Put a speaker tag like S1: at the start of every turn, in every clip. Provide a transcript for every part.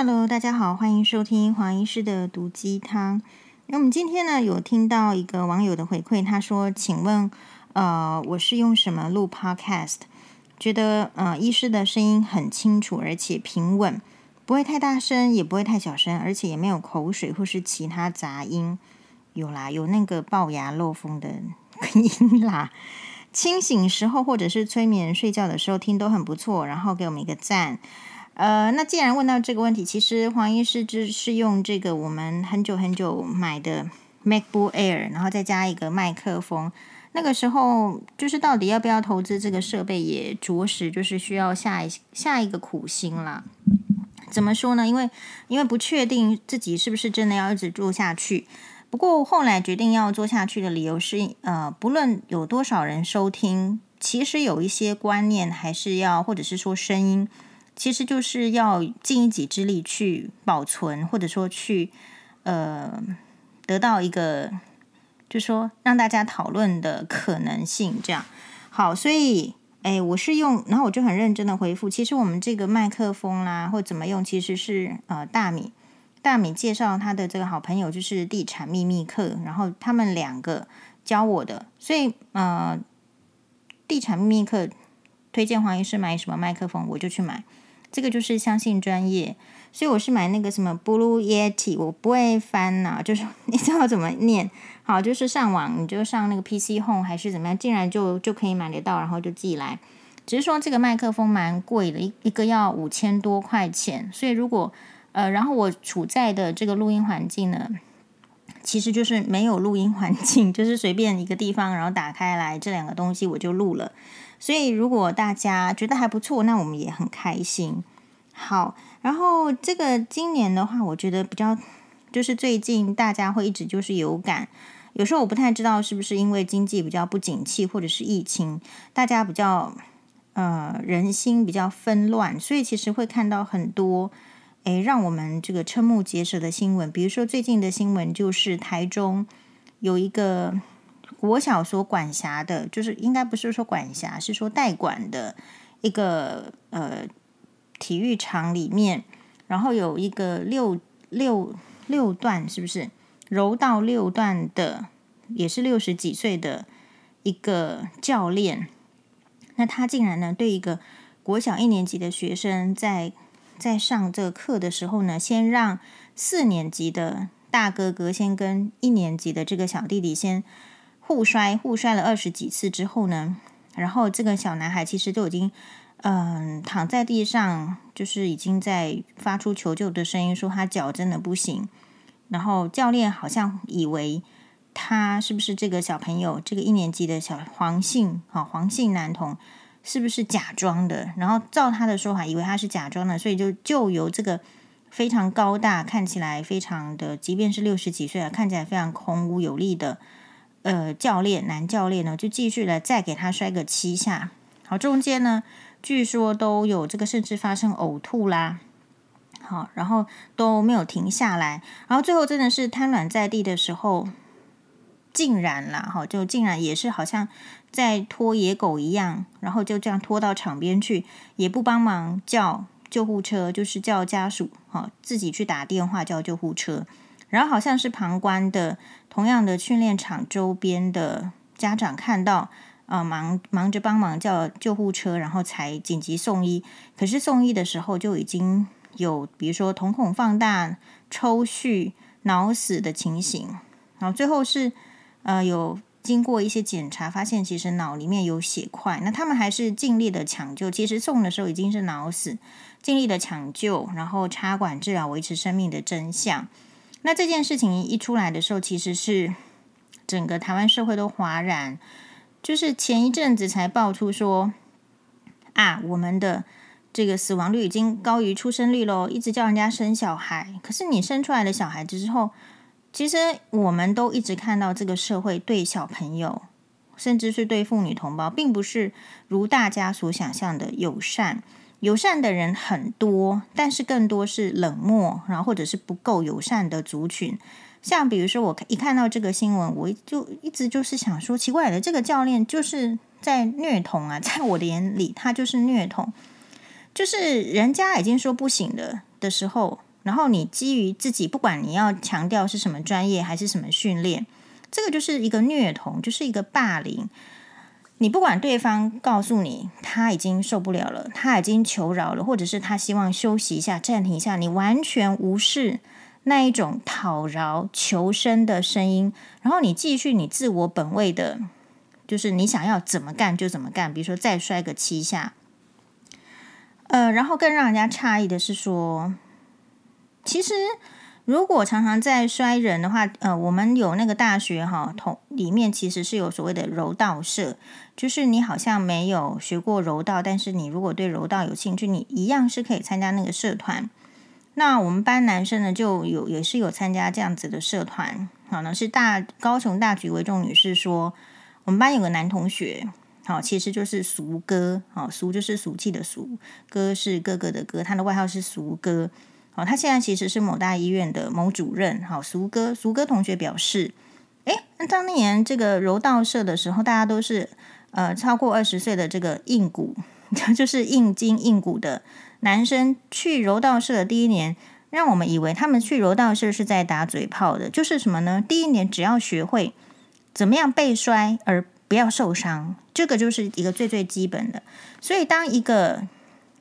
S1: Hello，大家好，欢迎收听黄医师的毒鸡汤。那我们今天呢，有听到一个网友的回馈，他说：“请问，呃，我是用什么录 Podcast？觉得呃，医师的声音很清楚，而且平稳，不会太大声，也不会太小声，而且也没有口水或是其他杂音。有啦，有那个龅牙漏风的音啦。清醒时候或者是催眠睡觉的时候听都很不错。然后给我们一个赞。呃，那既然问到这个问题，其实黄医师就是用这个我们很久很久买的 MacBook Air，然后再加一个麦克风。那个时候就是到底要不要投资这个设备，也着实就是需要下一下一个苦心啦。怎么说呢？因为因为不确定自己是不是真的要一直做下去。不过后来决定要做下去的理由是，呃，不论有多少人收听，其实有一些观念还是要，或者是说声音。其实就是要尽一己之力去保存，或者说去呃得到一个，就说让大家讨论的可能性。这样好，所以哎，我是用，然后我就很认真的回复。其实我们这个麦克风啦，或怎么用，其实是呃大米大米介绍他的这个好朋友，就是地产秘密课，然后他们两个教我的，所以呃地产秘密课推荐黄医师买什么麦克风，我就去买。这个就是相信专业，所以我是买那个什么 Blue Yeti，我不会翻呐，就是 你知道怎么念，好，就是上网你就上那个 PC Home 还是怎么样，竟然就就可以买得到，然后就寄来。只是说这个麦克风蛮贵的，一一个要五千多块钱，所以如果呃，然后我处在的这个录音环境呢，其实就是没有录音环境，就是随便一个地方，然后打开来这两个东西我就录了。所以，如果大家觉得还不错，那我们也很开心。好，然后这个今年的话，我觉得比较就是最近大家会一直就是有感，有时候我不太知道是不是因为经济比较不景气，或者是疫情，大家比较呃人心比较纷乱，所以其实会看到很多诶让我们这个瞠目结舌的新闻。比如说最近的新闻就是台中有一个。国小所管辖的，就是应该不是说管辖，是说代管的一个呃体育场里面，然后有一个六六六段，是不是柔道六段的，也是六十几岁的一个教练，那他竟然呢对一个国小一年级的学生在在上这个课的时候呢，先让四年级的大哥哥先跟一年级的这个小弟弟先。互摔，互摔了二十几次之后呢，然后这个小男孩其实都已经，嗯、躺在地上，就是已经在发出求救的声音，说他脚真的不行。然后教练好像以为他是不是这个小朋友，这个一年级的小黄姓啊，黄姓男童是不是假装的？然后照他的说法，以为他是假装的，所以就就由这个非常高大，看起来非常的，即便是六十几岁了，看起来非常空无有力的。呃，教练男教练呢，就继续来再给他摔个七下。好，中间呢，据说都有这个，甚至发生呕吐啦。好，然后都没有停下来，然后最后真的是瘫软在地的时候，竟然啦，哈，就竟然也是好像在拖野狗一样，然后就这样拖到场边去，也不帮忙叫救护车，就是叫家属，哈，自己去打电话叫救护车。然后好像是旁观的，同样的训练场周边的家长看到，呃，忙忙着帮忙叫救护车，然后才紧急送医。可是送医的时候就已经有，比如说瞳孔放大、抽搐、脑死的情形。然后最后是，呃，有经过一些检查，发现其实脑里面有血块。那他们还是尽力的抢救，其实送的时候已经是脑死，尽力的抢救，然后插管治疗，维持生命的真相。那这件事情一出来的时候，其实是整个台湾社会都哗然。就是前一阵子才爆出说，啊，我们的这个死亡率已经高于出生率喽，一直叫人家生小孩。可是你生出来的小孩子之后，其实我们都一直看到这个社会对小朋友，甚至是对妇女同胞，并不是如大家所想象的友善。友善的人很多，但是更多是冷漠，然后或者是不够友善的族群。像比如说，我一看到这个新闻，我就一直就是想说，奇怪的，这个教练就是在虐童啊！在我的眼里，他就是虐童。就是人家已经说不行的的时候，然后你基于自己，不管你要强调是什么专业还是什么训练，这个就是一个虐童，就是一个霸凌。你不管对方告诉你他已经受不了了，他已经求饶了，或者是他希望休息一下、暂停一下，你完全无视那一种讨饶求生的声音，然后你继续你自我本位的，就是你想要怎么干就怎么干，比如说再摔个七下，呃，然后更让人家诧异的是说，其实。如果常常在摔人的话，呃，我们有那个大学哈，同里面其实是有所谓的柔道社，就是你好像没有学过柔道，但是你如果对柔道有兴趣，你一样是可以参加那个社团。那我们班男生呢，就有也是有参加这样子的社团。好呢，是大高雄大局为重女士说，我们班有个男同学，好，其实就是俗哥，好，俗就是俗气的俗，哥是哥哥的哥，他的外号是俗哥。哦，他现在其实是某大医院的某主任。好，苏哥，苏哥同学表示，诶，那当年这个柔道社的时候，大家都是呃超过二十岁的这个硬骨，就是硬筋硬骨的男生去柔道社的第一年，让我们以为他们去柔道社是在打嘴炮的，就是什么呢？第一年只要学会怎么样被摔而不要受伤，这个就是一个最最基本的。所以，当一个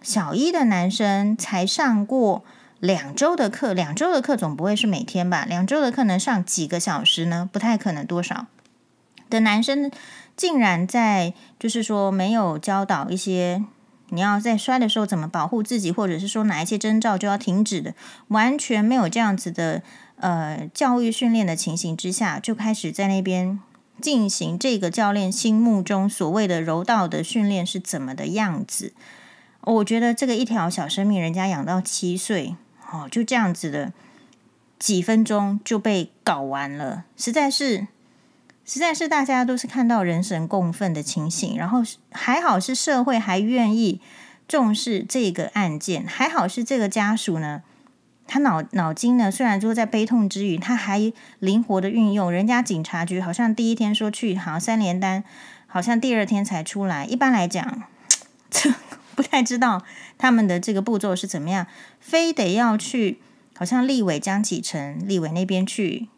S1: 小一的男生才上过。两周的课，两周的课总不会是每天吧？两周的课能上几个小时呢？不太可能。多少的男生竟然在就是说没有教导一些你要在摔的时候怎么保护自己，或者是说哪一些征兆就要停止的，完全没有这样子的呃教育训练的情形之下，就开始在那边进行这个教练心目中所谓的柔道的训练是怎么的样子？我觉得这个一条小生命，人家养到七岁。哦，就这样子的几分钟就被搞完了，实在是，实在是大家都是看到人神共愤的情形，然后还好是社会还愿意重视这个案件，还好是这个家属呢，他脑脑筋呢虽然说在悲痛之余，他还灵活的运用，人家警察局好像第一天说去，好像三连单，好像第二天才出来，一般来讲，这。不太知道他们的这个步骤是怎么样，非得要去，好像立委江启臣立委那边去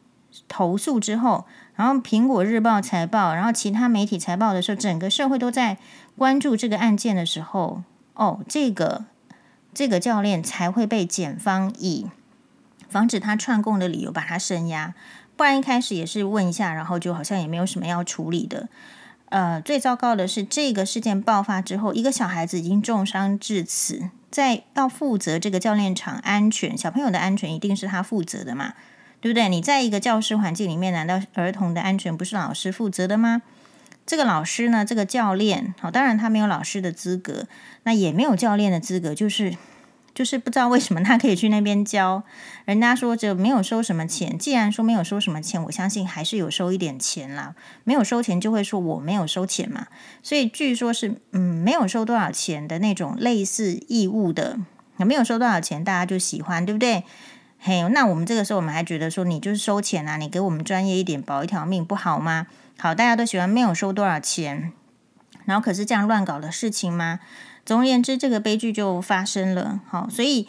S1: 投诉之后，然后苹果日报财报，然后其他媒体财报的时候，整个社会都在关注这个案件的时候，哦，这个这个教练才会被检方以防止他串供的理由把他声押，不然一开始也是问一下，然后就好像也没有什么要处理的。呃，最糟糕的是，这个事件爆发之后，一个小孩子已经重伤至此，在要负责这个教练场安全，小朋友的安全一定是他负责的嘛，对不对？你在一个教室环境里面，难道儿童的安全不是老师负责的吗？这个老师呢，这个教练，好，当然他没有老师的资格，那也没有教练的资格，就是。就是不知道为什么他可以去那边教，人家说这没有收什么钱。既然说没有收什么钱，我相信还是有收一点钱啦。没有收钱就会说我没有收钱嘛。所以据说是嗯没有收多少钱的那种类似义务的，没有收多少钱大家就喜欢，对不对？嘿，那我们这个时候我们还觉得说你就是收钱啊，你给我们专业一点保一条命不好吗？好，大家都喜欢没有收多少钱，然后可是这样乱搞的事情吗？总而言之，这个悲剧就发生了。好，所以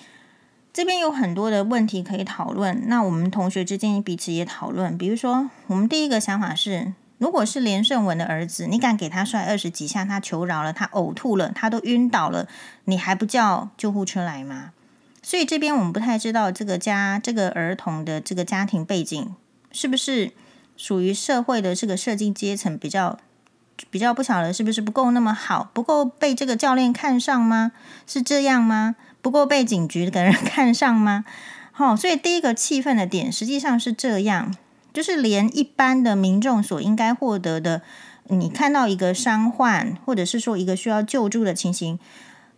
S1: 这边有很多的问题可以讨论。那我们同学之间彼此也讨论。比如说，我们第一个想法是：如果是连胜文的儿子，你敢给他摔二十几下，他求饶了，他呕吐了，他都晕倒了，你还不叫救护车来吗？所以这边我们不太知道这个家这个儿童的这个家庭背景是不是属于社会的这个社经阶层比较。比较不晓得是不是不够那么好，不够被这个教练看上吗？是这样吗？不够被警局的人看上吗？好，所以第一个气愤的点实际上是这样，就是连一般的民众所应该获得的，你看到一个伤患，或者是说一个需要救助的情形，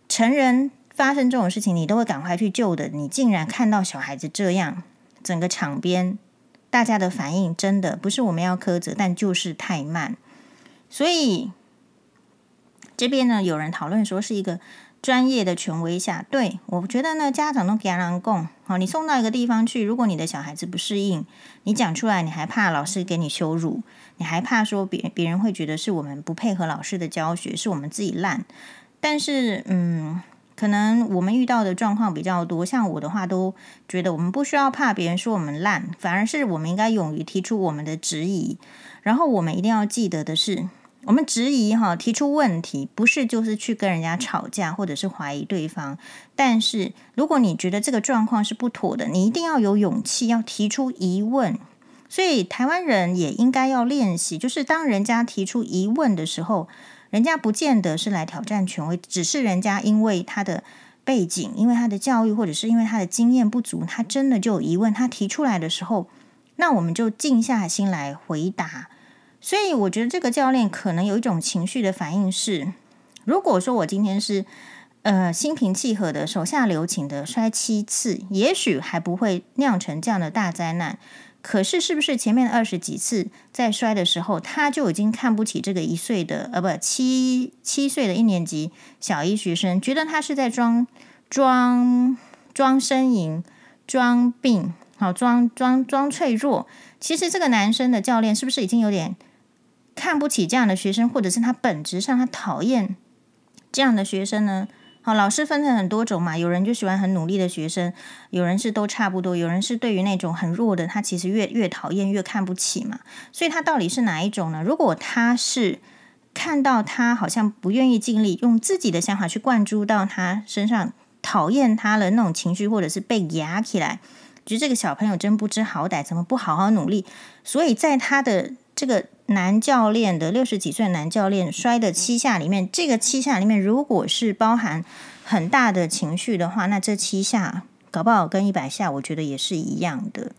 S1: 成人发生这种事情，你都会赶快去救的，你竟然看到小孩子这样，整个场边大家的反应真的不是我们要苛责，但就是太慢。所以这边呢，有人讨论说是一个专业的权威下，对，我觉得呢，家长都给人讲，好，你送到一个地方去，如果你的小孩子不适应，你讲出来，你还怕老师给你羞辱，你还怕说别别人会觉得是我们不配合老师的教学，是我们自己烂。但是，嗯，可能我们遇到的状况比较多，像我的话，都觉得我们不需要怕别人说我们烂，反而是我们应该勇于提出我们的质疑。然后我们一定要记得的是，我们质疑哈，提出问题不是就是去跟人家吵架，或者是怀疑对方。但是如果你觉得这个状况是不妥的，你一定要有勇气要提出疑问。所以台湾人也应该要练习，就是当人家提出疑问的时候。人家不见得是来挑战权威，只是人家因为他的背景，因为他的教育，或者是因为他的经验不足，他真的就有疑问。他提出来的时候，那我们就静下心来回答。所以我觉得这个教练可能有一种情绪的反应是：如果说我今天是呃心平气和的、手下留情的摔七次，也许还不会酿成这样的大灾难。可是，是不是前面二十几次在摔的时候，他就已经看不起这个一岁的呃，不七七岁的一年级小一学生，觉得他是在装装装呻吟、装病，好装装装脆弱。其实这个男生的教练是不是已经有点看不起这样的学生，或者是他本质上他讨厌这样的学生呢？好，老师分成很多种嘛，有人就喜欢很努力的学生，有人是都差不多，有人是对于那种很弱的，他其实越越讨厌越看不起嘛。所以他到底是哪一种呢？如果他是看到他好像不愿意尽力，用自己的想法去灌注到他身上，讨厌他的那种情绪，或者是被压起来，觉得这个小朋友真不知好歹，怎么不好好努力？所以在他的这个。男教练的六十几岁男教练摔的七下里面，这个七下里面如果是包含很大的情绪的话，那这七下搞不好跟一百下，我觉得也是一样的。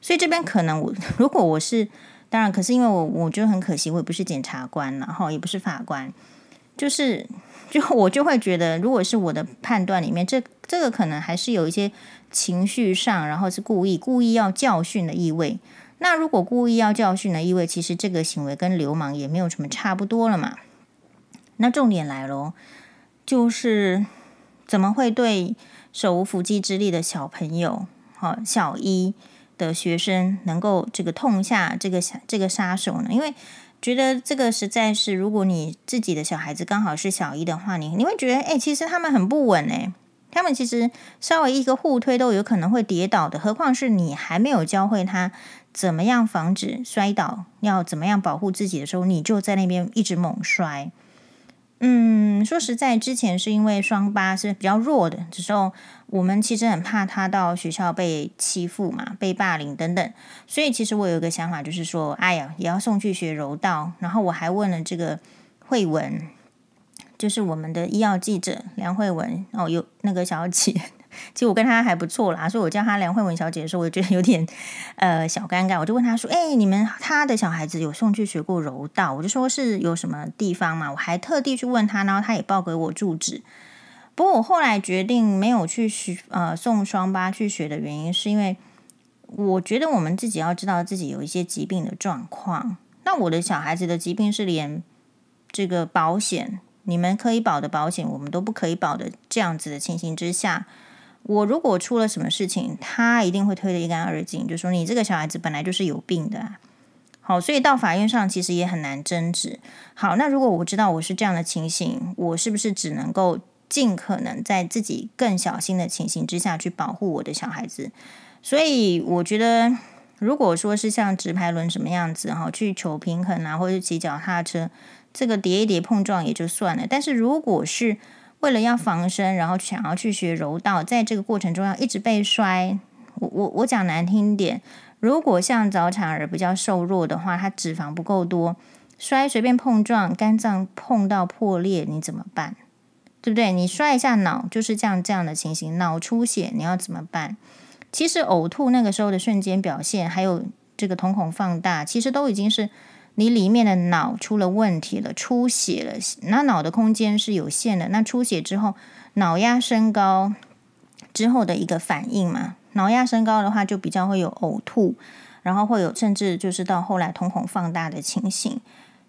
S1: 所以这边可能我如果我是当然，可是因为我我觉得很可惜，我也不是检察官，然后也不是法官，就是就我就会觉得，如果是我的判断里面，这这个可能还是有一些情绪上，然后是故意故意要教训的意味。那如果故意要教训呢意味，其实这个行为跟流氓也没有什么差不多了嘛。那重点来喽，就是怎么会对手无缚鸡之力的小朋友，好小一的学生，能够这个痛下这个这个杀手呢？因为觉得这个实在是，如果你自己的小孩子刚好是小一的话，你你会觉得，哎，其实他们很不稳哎，他们其实稍微一个互推都有可能会跌倒的，何况是你还没有教会他。怎么样防止摔倒？要怎么样保护自己的时候，你就在那边一直猛摔。嗯，说实在，之前是因为双八是比较弱的，这时候我们其实很怕他到学校被欺负嘛，被霸凌等等。所以其实我有一个想法，就是说，哎呀，也要送去学柔道。然后我还问了这个慧文，就是我们的医药记者梁慧文哦，有那个小姐。其实我跟他还不错啦，所以我叫他梁慧文小姐的时候，我就觉得有点呃小尴尬。我就问他说：“哎，你们他的小孩子有送去学过柔道？”我就说是有什么地方嘛？我还特地去问他，然后他也报给我住址。不过我后来决定没有去学呃送双八去学的原因，是因为我觉得我们自己要知道自己有一些疾病的状况。那我的小孩子的疾病是连这个保险你们可以保的保险，我们都不可以保的这样子的情形之下。我如果出了什么事情，他一定会推得一干二净，就说你这个小孩子本来就是有病的啊。好，所以到法院上其实也很难争执。好，那如果我知道我是这样的情形，我是不是只能够尽可能在自己更小心的情形之下去保护我的小孩子？所以我觉得，如果说是像直排轮什么样子哈，去求平衡啊，或者骑脚踏车，这个叠一叠碰撞也就算了。但是如果是为了要防身，然后想要去学柔道，在这个过程中要一直被摔。我我我讲难听点，如果像早产儿比较瘦弱的话，他脂肪不够多，摔随便碰撞，肝脏碰到破裂，你怎么办？对不对？你摔一下脑就是这样这样的情形，脑出血你要怎么办？其实呕吐那个时候的瞬间表现，还有这个瞳孔放大，其实都已经是。你里面的脑出了问题了，出血了。那脑的空间是有限的，那出血之后，脑压升高之后的一个反应嘛。脑压升高的话，就比较会有呕吐，然后会有甚至就是到后来瞳孔放大的情形。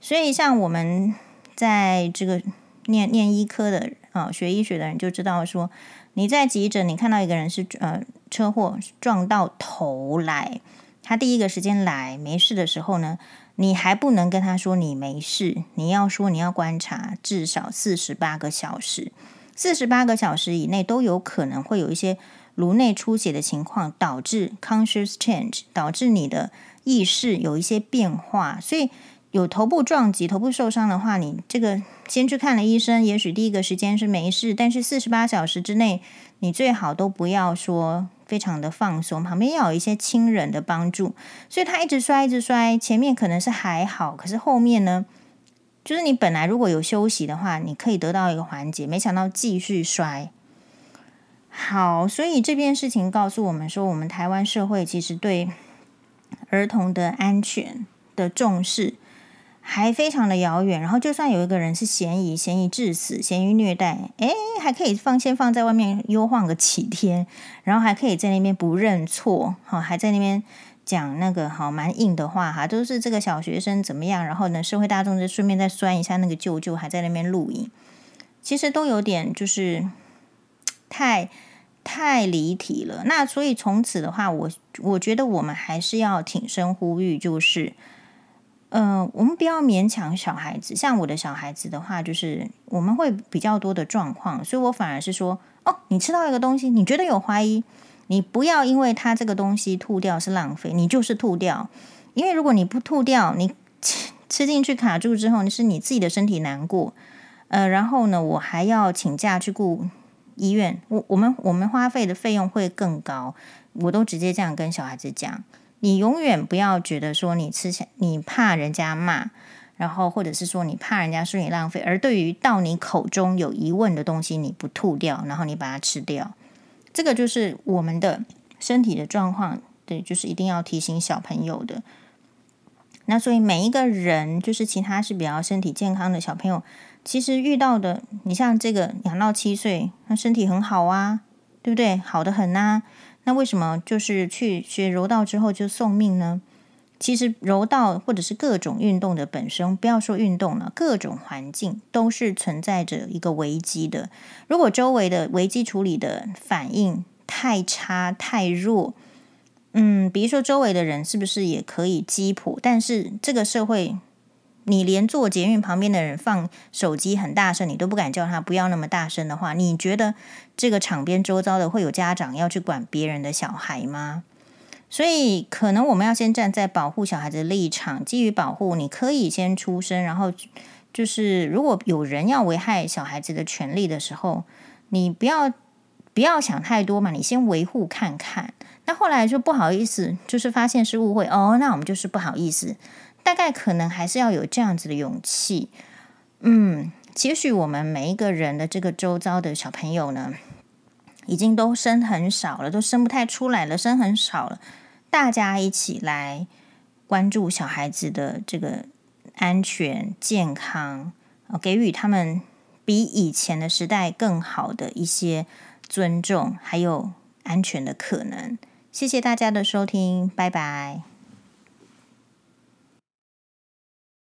S1: 所以像我们在这个念念医科的啊，学医学的人就知道说，你在急诊你看到一个人是呃车祸撞到头来，他第一个时间来没事的时候呢，你还不能跟他说你没事，你要说你要观察至少四十八个小时，四十八个小时以内都有可能会有一些颅内出血的情况，导致 conscious change，导致你的意识有一些变化。所以有头部撞击、头部受伤的话，你这个先去看了医生，也许第一个时间是没事，但是四十八小时之内，你最好都不要说非常的放松，旁边要有一些亲人的帮助。所以他一直摔，一直摔，前面可能是还好，可是后面呢？就是你本来如果有休息的话，你可以得到一个缓解，没想到继续摔。好，所以这件事情告诉我们说，我们台湾社会其实对儿童的安全的重视还非常的遥远。然后，就算有一个人是嫌疑，嫌疑致死，嫌疑虐待，诶，还可以放先放在外面悠晃个几天，然后还可以在那边不认错，哈，还在那边。讲那个好蛮硬的话哈，都是这个小学生怎么样，然后呢，社会大众就顺便再酸一下那个舅舅，还在那边录影，其实都有点就是太太离题了。那所以从此的话，我我觉得我们还是要挺身呼吁，就是，呃，我们不要勉强小孩子。像我的小孩子的话，就是我们会比较多的状况，所以我反而是说，哦，你吃到一个东西，你觉得有怀疑。你不要因为它这个东西吐掉是浪费，你就是吐掉。因为如果你不吐掉，你吃吃进去卡住之后，你是你自己的身体难过。呃，然后呢，我还要请假去顾医院，我我们我们花费的费用会更高。我都直接这样跟小孩子讲，你永远不要觉得说你吃起你怕人家骂，然后或者是说你怕人家说你浪费，而对于到你口中有疑问的东西，你不吐掉，然后你把它吃掉。这个就是我们的身体的状况，对，就是一定要提醒小朋友的。那所以每一个人，就是其他是比较身体健康的小朋友，其实遇到的，你像这个两到七岁，他身体很好啊，对不对？好得很呐。那为什么就是去学柔道之后就送命呢？其实柔道或者是各种运动的本身，不要说运动了，各种环境都是存在着一个危机的。如果周围的危机处理的反应太差太弱，嗯，比如说周围的人是不是也可以击破？但是这个社会，你连坐捷运旁边的人放手机很大声，你都不敢叫他不要那么大声的话，你觉得这个场边周遭的会有家长要去管别人的小孩吗？所以，可能我们要先站在保护小孩子的立场，基于保护，你可以先出声。然后，就是如果有人要危害小孩子的权利的时候，你不要不要想太多嘛，你先维护看看。那后来就不好意思，就是发现是误会哦，那我们就是不好意思。大概可能还是要有这样子的勇气。嗯，也许我们每一个人的这个周遭的小朋友呢，已经都生很少了，都生不太出来了，生很少了。大家一起来关注小孩子的这个安全健康，给予他们比以前的时代更好的一些尊重，还有安全的可能。谢谢大家的收听，拜拜。